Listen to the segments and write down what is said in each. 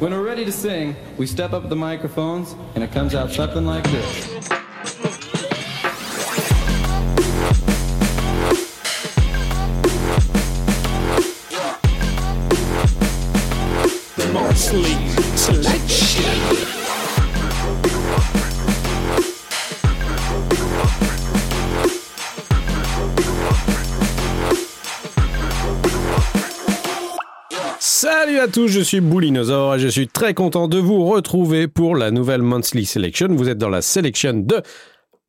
When we're ready to sing, we step up the microphones and it comes out something like this. Tous, je suis Boulinosaure et je suis très content de vous retrouver pour la nouvelle Monthly Selection. Vous êtes dans la sélection de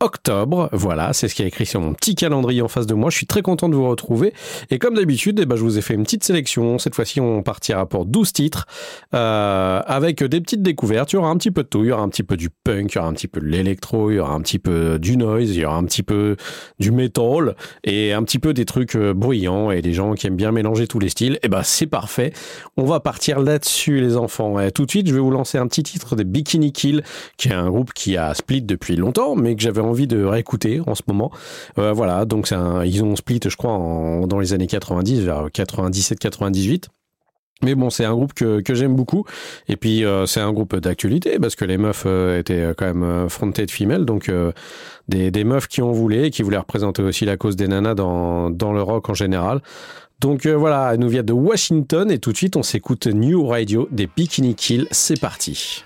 octobre. Voilà, c'est ce qui est écrit sur mon petit calendrier en face de moi. Je suis très content de vous retrouver. Et comme d'habitude, eh ben, je vous ai fait une petite sélection. Cette fois-ci, on partira pour 12 titres euh, avec des petites découvertes. Il y aura un petit peu de tout. Il y aura un petit peu du punk, il y aura un petit peu de l'électro, il y aura un petit peu du noise, il y aura un petit peu du metal et un petit peu des trucs euh, bruyants et des gens qui aiment bien mélanger tous les styles. Et eh ben, c'est parfait. On va partir là-dessus, les enfants. Et tout de suite, je vais vous lancer un petit titre des Bikini Kill, qui est un groupe qui a split depuis longtemps, mais que j'avais envie de réécouter en ce moment. Euh, voilà, donc c'est un, ils ont split, je crois, en, dans les années 90, vers 97-98. Mais bon, c'est un groupe que, j'aime beaucoup. Et puis, euh, c'est un groupe d'actualité parce que les meufs euh, étaient quand même frontées de femelles. Donc, des, des meufs qui ont voulu, qui voulaient représenter aussi la cause des nanas dans, dans le rock en général. Donc voilà, nous vient de Washington. Et tout de suite, on s'écoute New Radio des Bikini Kill. C'est parti.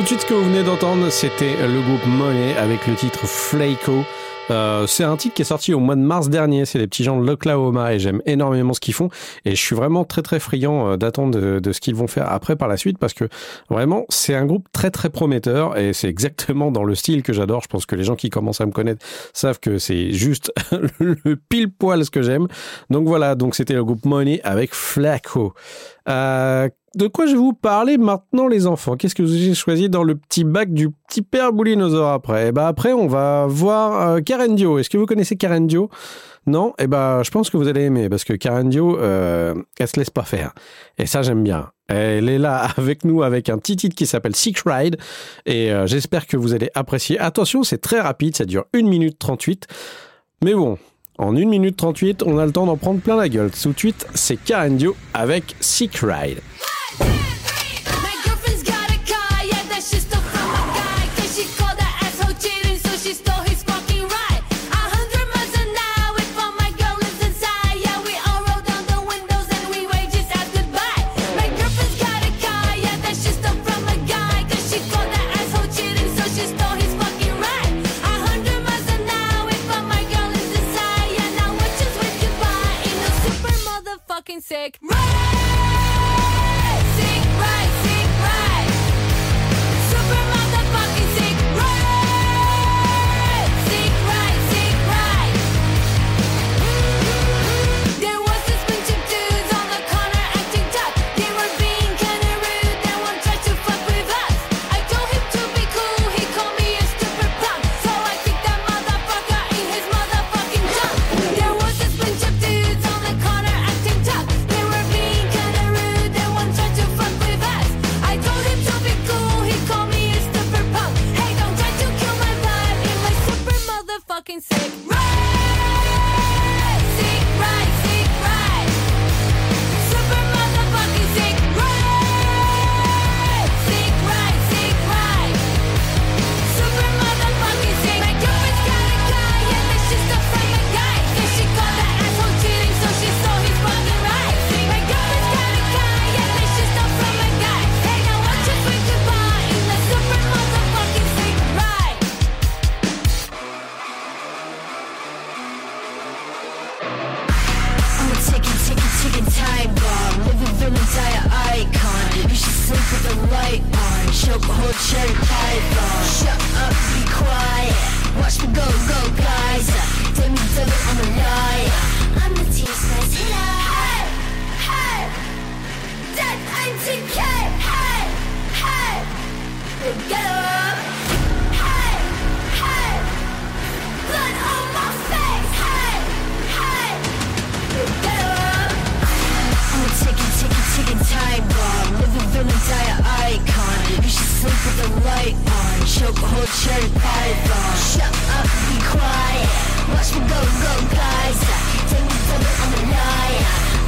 Tout de suite, ce que vous venez d'entendre, c'était le groupe Money avec le titre Flaco. Euh, c'est un titre qui est sorti au mois de mars dernier. C'est les petits gens de l'Oklahoma et j'aime énormément ce qu'ils font. Et je suis vraiment très très friand euh, d'attendre de, ce qu'ils vont faire après par la suite parce que vraiment c'est un groupe très très prometteur et c'est exactement dans le style que j'adore. Je pense que les gens qui commencent à me connaître savent que c'est juste le pile poil ce que j'aime. Donc voilà, donc c'était le groupe Money avec Flaco. Euh, de quoi je vais vous parler maintenant, les enfants? Qu'est-ce que vous avez choisi dans le petit bac du petit père Boulinosaure après? Eh ben après, on va voir euh, Karen Dio. Est-ce que vous connaissez Karen Dio? Non? Eh ben, je pense que vous allez aimer parce que Karen Dio, euh, elle se laisse pas faire. Et ça, j'aime bien. Elle est là avec nous avec un petit titre qui s'appelle Sick Ride et euh, j'espère que vous allez apprécier. Attention, c'est très rapide, ça dure 1 minute 38. Mais bon, en 1 minute 38, on a le temps d'en prendre plein la gueule. Tout de suite, c'est Karen Dio avec Sick Ride. fucking sick. right arm Choke a whole cherry python Shut up, be quiet Watch me go, go, guys. Take me to the, I'm liar.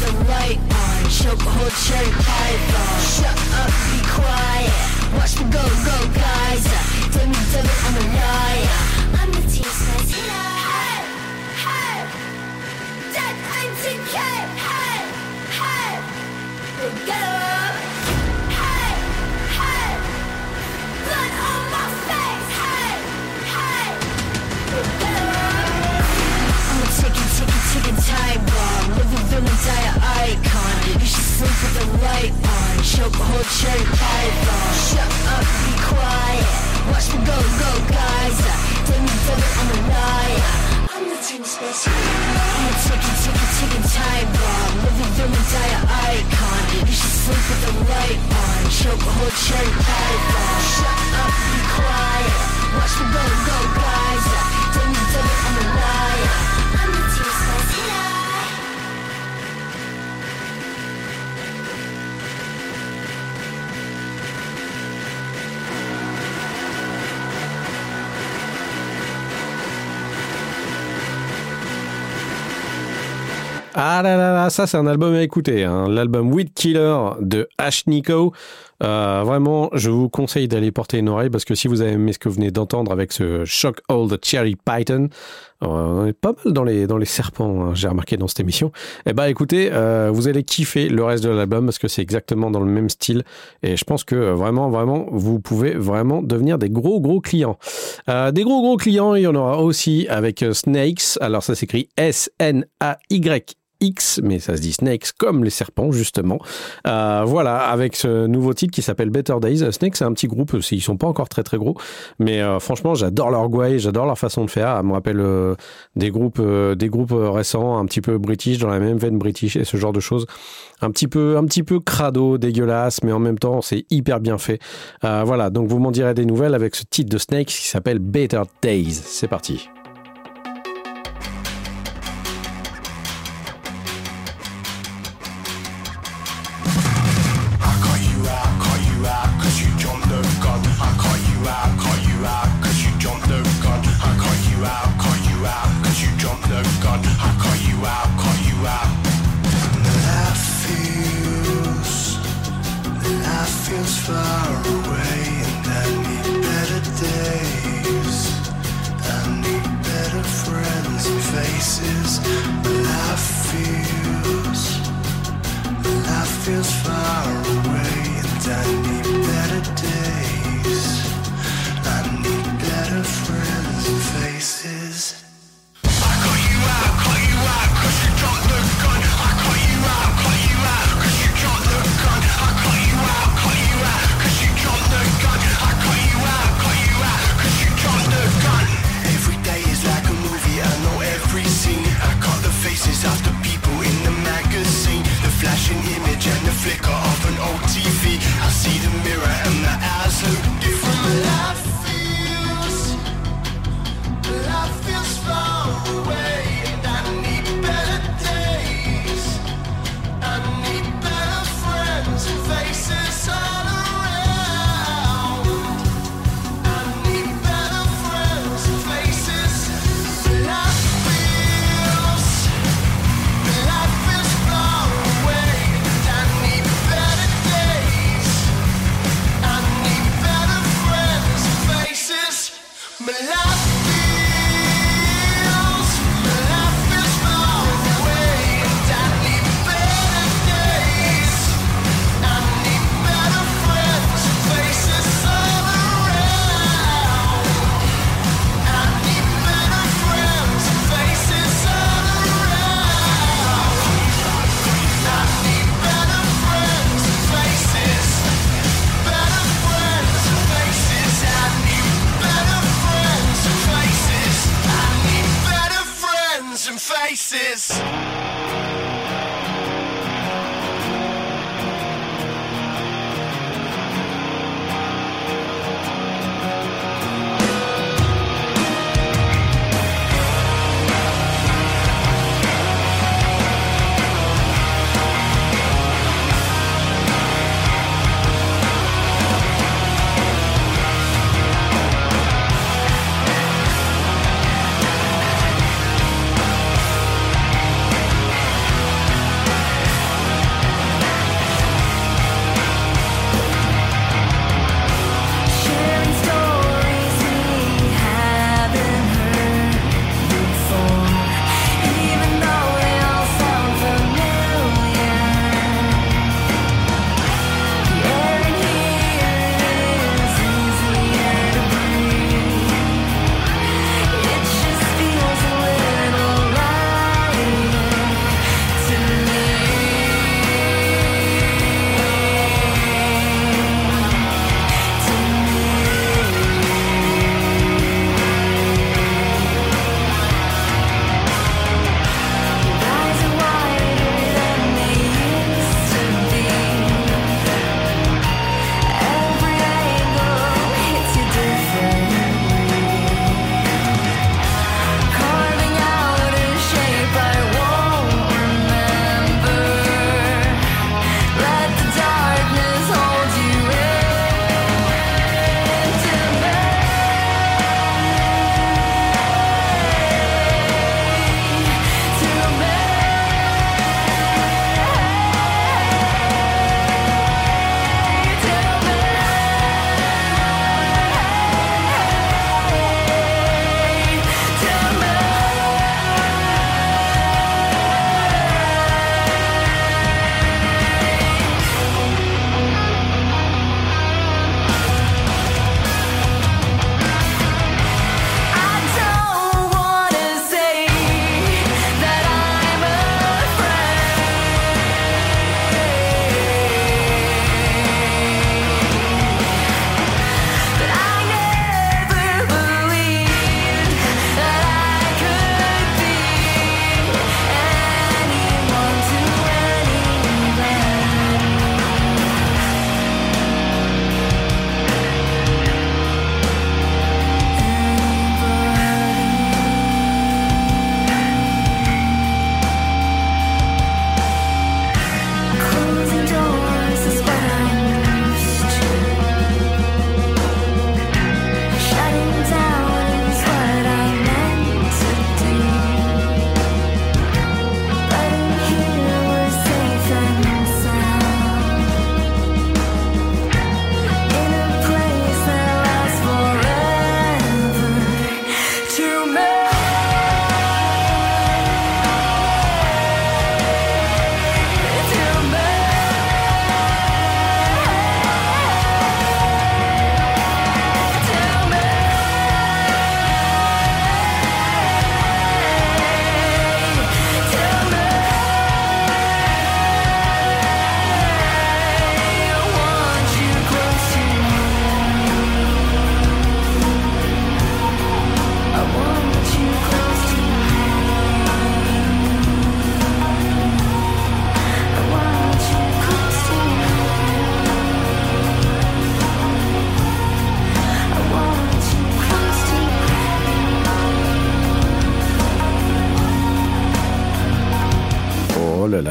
the light on. Chokehold cherry python Shut up, be quiet. Watch me go, go, guys. Tell me to I'm a liar. I'm the team slice killer Hey, hey. Dead 1K Hey, hey. Get away feelings I an icon. You should sleep with the light on. Choke a whole cherry python Shut up, be quiet. Watch me go, go, guys. Damn you, further, I'm a liar I'm the team special I'm a ticking, ticking, ticking time bomb. Living feelings I an icon. You should sleep with the light on. Choke a whole cherry python Shut up, be quiet. Watch me go, go, guys. Ah là là là, ça c'est un album à écouter, hein. l'album Weed Killer de Ash Nico. Euh, vraiment, je vous conseille d'aller porter une oreille parce que si vous avez aimé ce que vous venez d'entendre avec ce Shock Old Cherry Python, euh, on est pas mal dans les, dans les serpents, hein, j'ai remarqué dans cette émission. Eh ben écoutez, euh, vous allez kiffer le reste de l'album parce que c'est exactement dans le même style et je pense que euh, vraiment, vraiment, vous pouvez vraiment devenir des gros, gros clients. Euh, des gros, gros clients, il y en aura aussi avec Snakes. Alors ça s'écrit S-N-A-Y X, mais ça se dit Snakes comme les serpents justement. Euh, voilà, avec ce nouveau titre qui s'appelle Better Days. Snakes, c'est un petit groupe, ils sont pas encore très très gros, mais euh, franchement, j'adore leur gouaille, j'adore leur façon de faire. Ça me rappelle euh, des groupes, euh, des groupes récents, un petit peu british, dans la même veine british et ce genre de choses. Un petit peu, un petit peu crado, dégueulasse, mais en même temps, c'est hyper bien fait. Euh, voilà, donc vous m'en direz des nouvelles avec ce titre de Snakes qui s'appelle Better Days. C'est parti.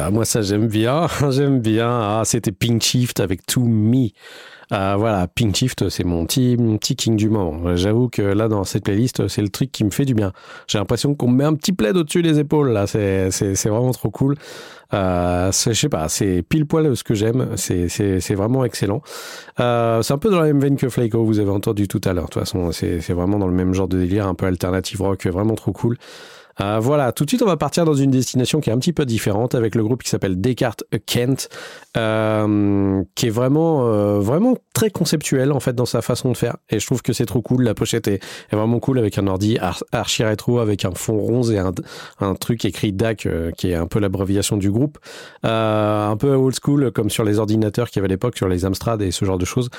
Là, moi ça j'aime bien, j'aime bien. Ah, c'était Pink Shift avec To Me. Ah, voilà, Pink Shift, c'est mon petit, mon petit king du moment. J'avoue que là, dans cette playlist, c'est le truc qui me fait du bien. J'ai l'impression qu'on me met un petit plaid au-dessus des épaules, là. C'est, c'est, vraiment trop cool. Euh, je sais pas, c'est pile poil ce que j'aime. C'est, c'est, c'est vraiment excellent. Euh, c'est un peu dans la même veine que Flaco, vous avez entendu tout à l'heure. De toute façon, c'est, c'est vraiment dans le même genre de délire, un peu alternative rock, vraiment trop cool. Euh, voilà, tout de suite, on va partir dans une destination qui est un petit peu différente avec le groupe qui s'appelle Descartes Kent, euh, qui est vraiment, euh, vraiment très conceptuel en fait dans sa façon de faire. Et je trouve que c'est trop cool. La pochette est, vraiment cool avec un ordi ar- archi rétro avec un fond rose et un, un truc écrit DAC euh, qui est un peu l'abréviation du groupe. Euh, un peu old school comme sur les ordinateurs qu'il y avait à l'époque, sur les Amstrad et ce genre de choses.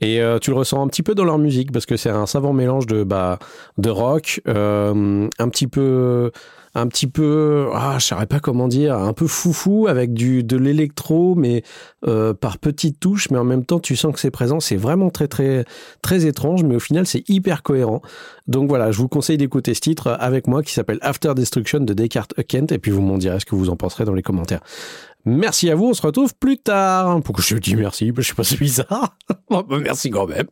Et euh, tu le ressens un petit peu dans leur musique parce que c'est un savant mélange de bah de rock, un petit peu un petit peu ah je saurais pas comment dire un peu foufou avec du de l'électro mais euh, par petites touches mais en même temps tu sens que c'est présent c'est vraiment très très très étrange mais au final c'est hyper cohérent donc voilà je vous conseille d'écouter ce titre avec moi qui s'appelle After Destruction de Descartes Kent et puis vous m'en direz ce que vous en penserez dans les commentaires Merci à vous, on se retrouve plus tard. Pourquoi je dis merci? Je sais pas, c'est bizarre. Bah, merci quand même.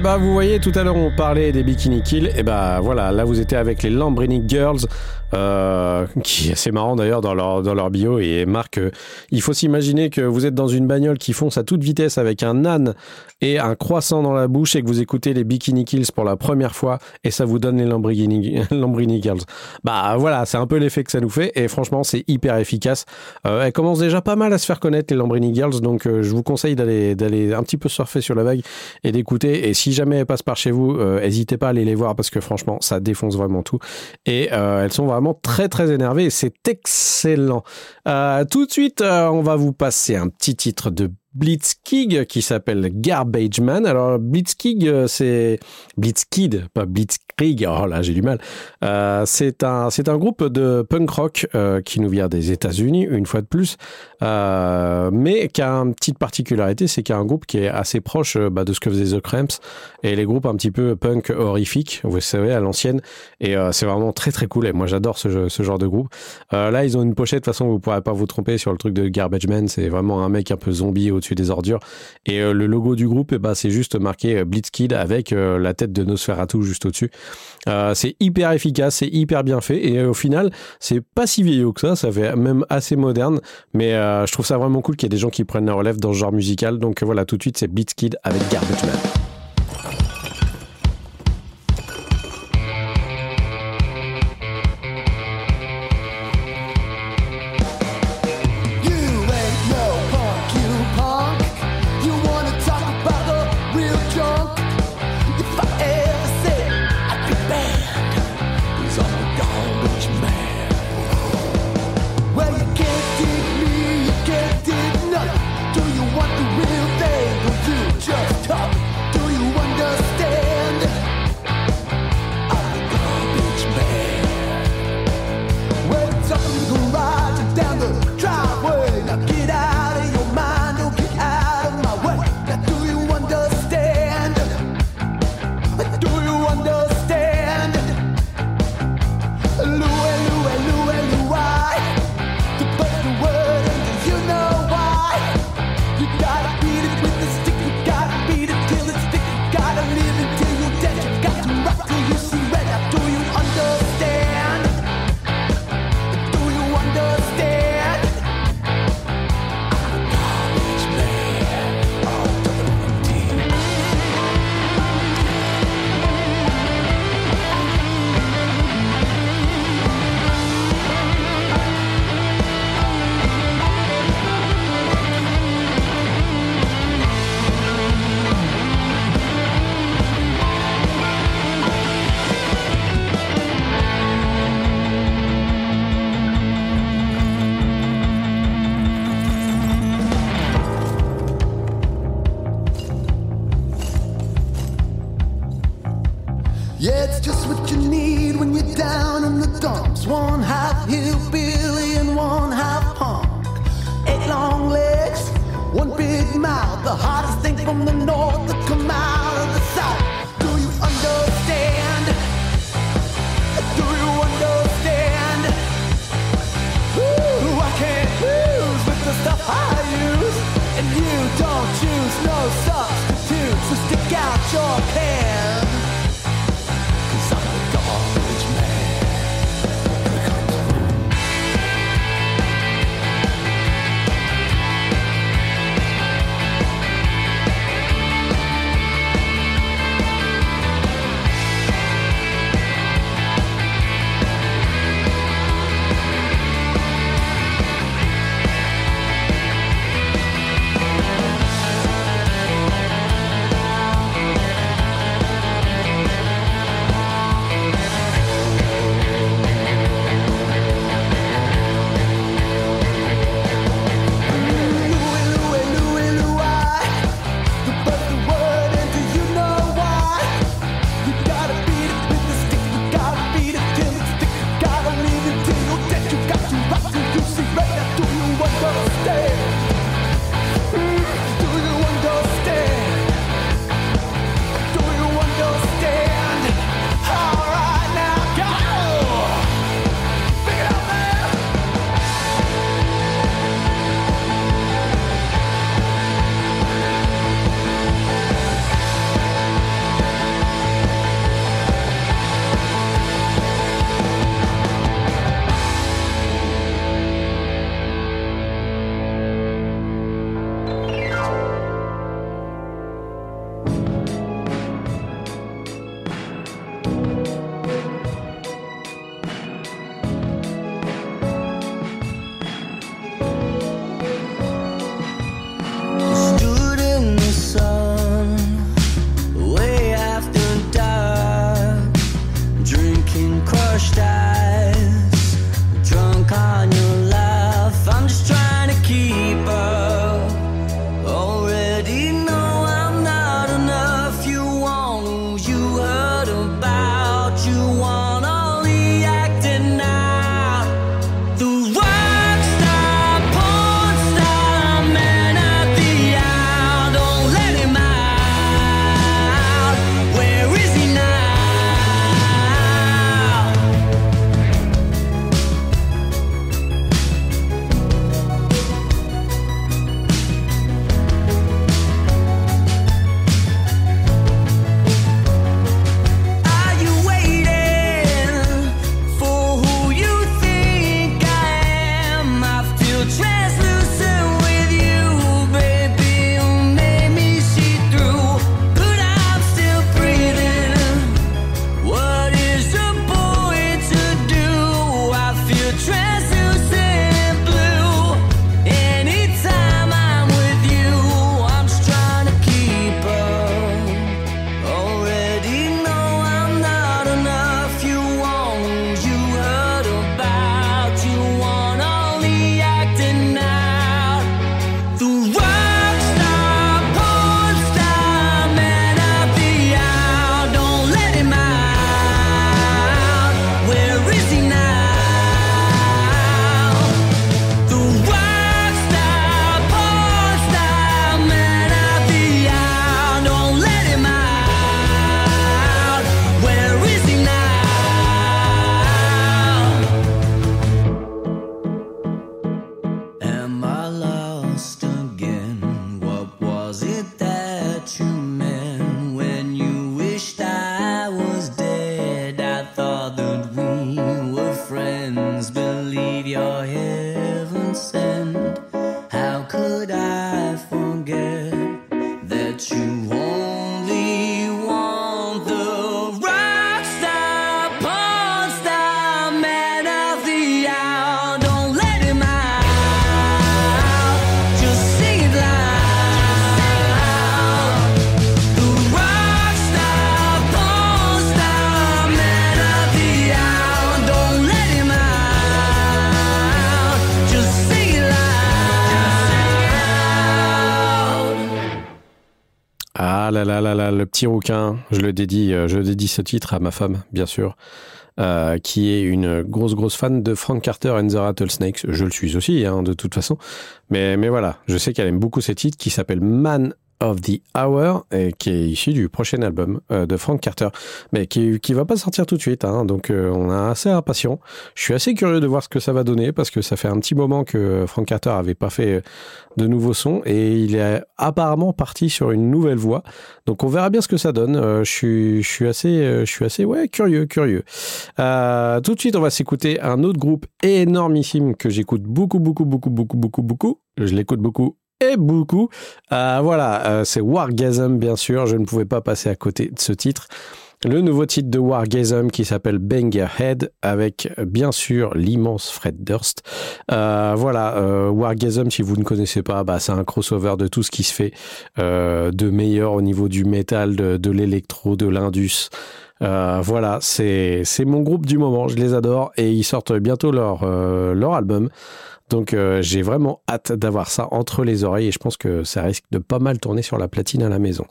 Eh ben, vous voyez, tout à l'heure, on parlait des Bikini Kill. Et ben, voilà, là, vous étiez avec les Lambrini Girls, euh, qui est assez marrant d'ailleurs dans leur, dans leur bio. Et marque, euh, il faut s'imaginer que vous êtes dans une bagnole qui fonce à toute vitesse avec un âne et un croissant dans la bouche et que vous écoutez les Bikini Kills pour la première fois et ça vous donne les Lambrini, Lambrini Girls. Bah voilà, c'est un peu l'effet que ça nous fait et franchement, c'est hyper efficace. Euh, elle commence déjà pas mal à se faire connaître, les Lambrini Girls, donc euh, je vous conseille d'aller d'aller un petit peu surfer sur la vague et d'écouter. Et si jamais elles passent par chez vous, euh, n'hésitez pas à aller les voir parce que franchement, ça défonce vraiment tout. Et euh, elles sont vraiment très très énervées et c'est excellent. Euh, tout de suite, euh, on va vous passer un petit titre de Blitzkig qui s'appelle Garbage Man. Alors Blitzkig, euh, c'est Blitzkid, pas Blitzkrieg. Oh là, j'ai du mal. Euh, c'est un c'est un groupe de punk rock euh, qui nous vient des États-Unis une fois de plus, mais qui a une petite particularité, c'est qu'il y a un groupe qui est assez proche bah, de ce que faisaient The Cramps et les groupes un petit peu punk horrifiques, vous savez à l'ancienne. Et c'est vraiment très très cool. Et moi j'adore ce, genre de groupe. Là ils ont une pochette. De toute façon vous pourrez pas vous tromper sur le truc de Garbage Man. C'est vraiment un mec un peu zombie au-dessus des ordures. Et euh, le logo du groupe, eh ben, c'est juste marqué euh, Blitzkid avec euh, la tête de Nosferatu juste au-dessus. C'est hyper efficace, c'est hyper bien fait. Et au final, c'est pas si vieillot que ça. Ça fait même assez moderne. Mais je trouve ça vraiment cool qu'il y ait des gens qui prennent la relève dans ce genre musical. Donc voilà, tout de suite, c'est Blitzkid avec Garbage Man. Rouquin. Je le dédie, euh, je dédie ce titre à ma femme, bien sûr. euh, qui est une grosse, grosse fan de Frank Carter and the Rattlesnakes. Je le suis aussi, hein, de toute façon. Mais, mais voilà, je sais qu'elle aime beaucoup ces titres qui s'appelle Man of the Hour et qui est issu du prochain album euh, de Frank Carter, mais qui qui va pas sortir tout de suite. Hein, donc euh, on est assez impatient. Je suis assez curieux de voir ce que ça va donner parce que ça fait un petit moment que Frank Carter avait pas fait euh, de nouveaux sons et il est apparemment parti sur une nouvelle voie. Donc on verra bien ce que ça donne. Je suis je suis assez je suis assez ouais curieux curieux. Tout de suite on va s'écouter un autre groupe énormissime que j'écoute beaucoup beaucoup beaucoup beaucoup beaucoup beaucoup. Je l'écoute beaucoup et beaucoup. Euh, voilà, euh, c'est Wargasm, bien sûr. Je ne pouvais pas passer à côté de ce titre. Le nouveau titre de Wargasm qui s'appelle Bang Your Head avec bien sûr l'immense Fred Durst. Euh, voilà, euh, Wargasm, si vous ne connaissez pas, bah, c'est un crossover de tout ce qui se fait euh, de meilleur au niveau du métal, de, l'électro, de l'indus. Voilà, c'est mon groupe du moment, je les adore et ils sortent bientôt leur leur album. Donc euh, j'ai vraiment hâte d'avoir ça entre les oreilles et je pense que ça risque de pas mal tourner sur la platine à la maison.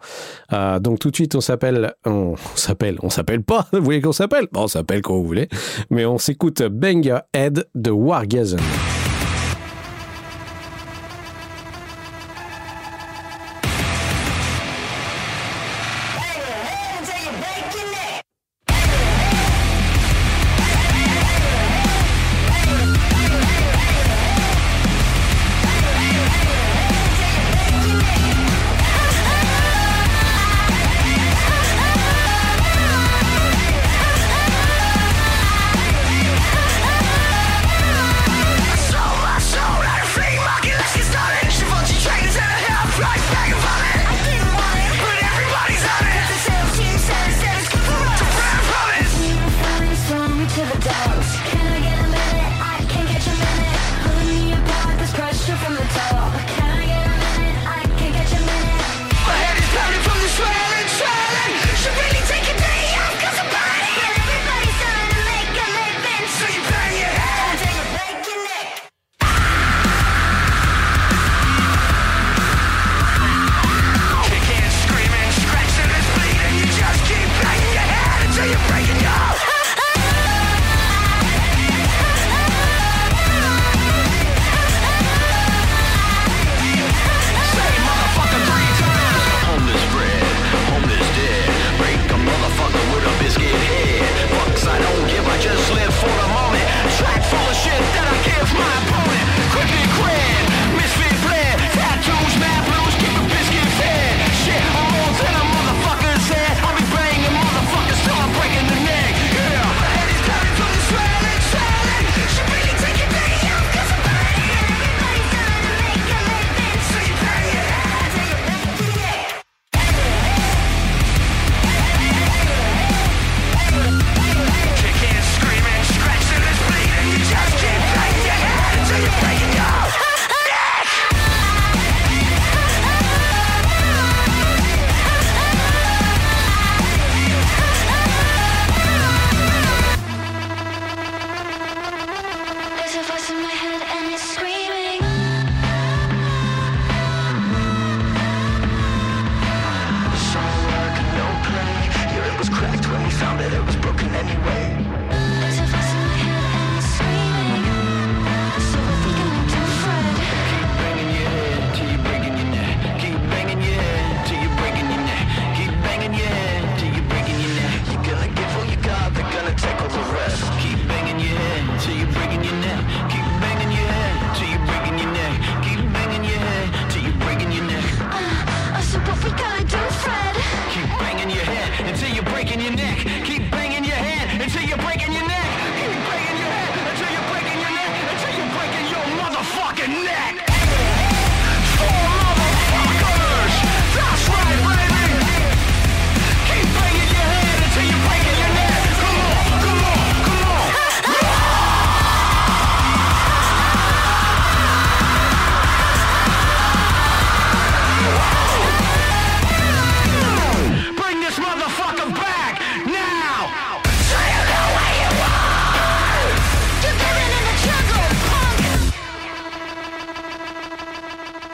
Euh, donc tout de suite on s'appelle, on s'appelle, on s'appelle pas. Vous voulez qu'on s'appelle? Bon, on s'appelle quand vous voulez, mais on s'écoute Bang Your Head de Wargasm.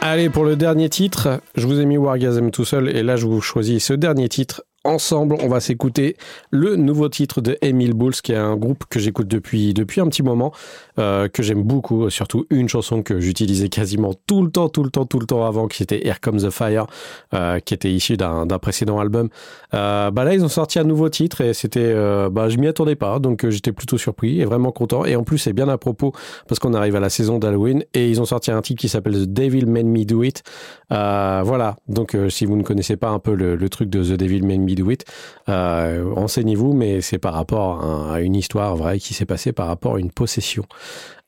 Allez, pour le dernier titre, je vous ai mis Wargasm tout seul et là je vous choisis ce dernier titre ensemble, on va s'écouter le nouveau titre de Emile Bulls, qui est un groupe que j'écoute depuis, depuis un petit moment, euh, que j'aime beaucoup, surtout une chanson que j'utilisais quasiment tout le temps, tout le temps, tout le temps avant, qui était Here Comes the Fire, euh, qui était issu d'un précédent album. Euh, bah là, ils ont sorti un nouveau titre et c'était, bah, je m'y attendais pas, donc j'étais plutôt surpris et vraiment content. Et en plus, c'est bien à propos parce qu'on arrive à la saison d'Halloween et ils ont sorti un titre qui s'appelle The Devil Made Me Do It. Voilà, donc si vous ne connaissez pas un peu le, le truc de The Devil Made Me Do It, euh, renseignez-vous, mais c'est par rapport à, une histoire vraie qui s'est passée par rapport à une possession.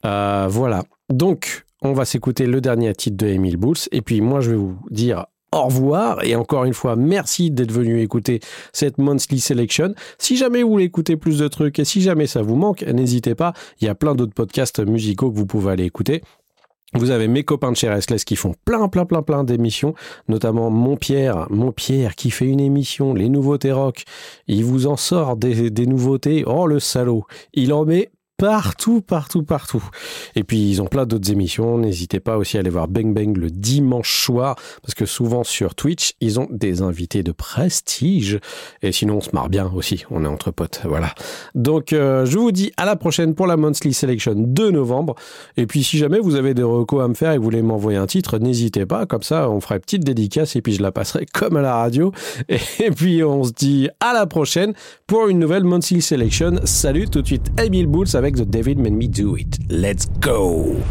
Euh, voilà, donc on va s'écouter le dernier titre de Emile Bulls et puis moi je vais vous dire au revoir et encore une fois merci d'être venu écouter cette monthly selection. Si jamais vous voulez écouter plus de trucs et si jamais ça vous manque, n'hésitez pas, il y a plein d'autres podcasts musicaux que vous pouvez aller écouter. Vous avez mes copains de chez Restless qui font plein, plein, plein, plein d'émissions, notamment Mon Pierre, qui fait une émission, les nouveautés rock. Il vous en sort des, des nouveautés. Oh le salaud, il en met partout, partout, partout. Et puis ils ont plein d'autres émissions. N'hésitez pas aussi à aller voir Bang Bang le dimanche soir, parce que souvent sur Twitch, ils ont des invités de prestige. Et sinon, on se marre bien aussi. On est entre potes, voilà. Donc, euh, je vous dis à la prochaine pour la Monthly Selection de novembre. Et puis, si jamais vous avez des recos à me faire et que vous voulez m'envoyer un titre, n'hésitez pas. Comme ça, on fera une petite dédicace et puis je la passerai comme à la radio. Et puis, on se dit à la prochaine pour une nouvelle Monthly Selection. Salut tout de suite, Emile avec The David Made Me Do It. Let's go!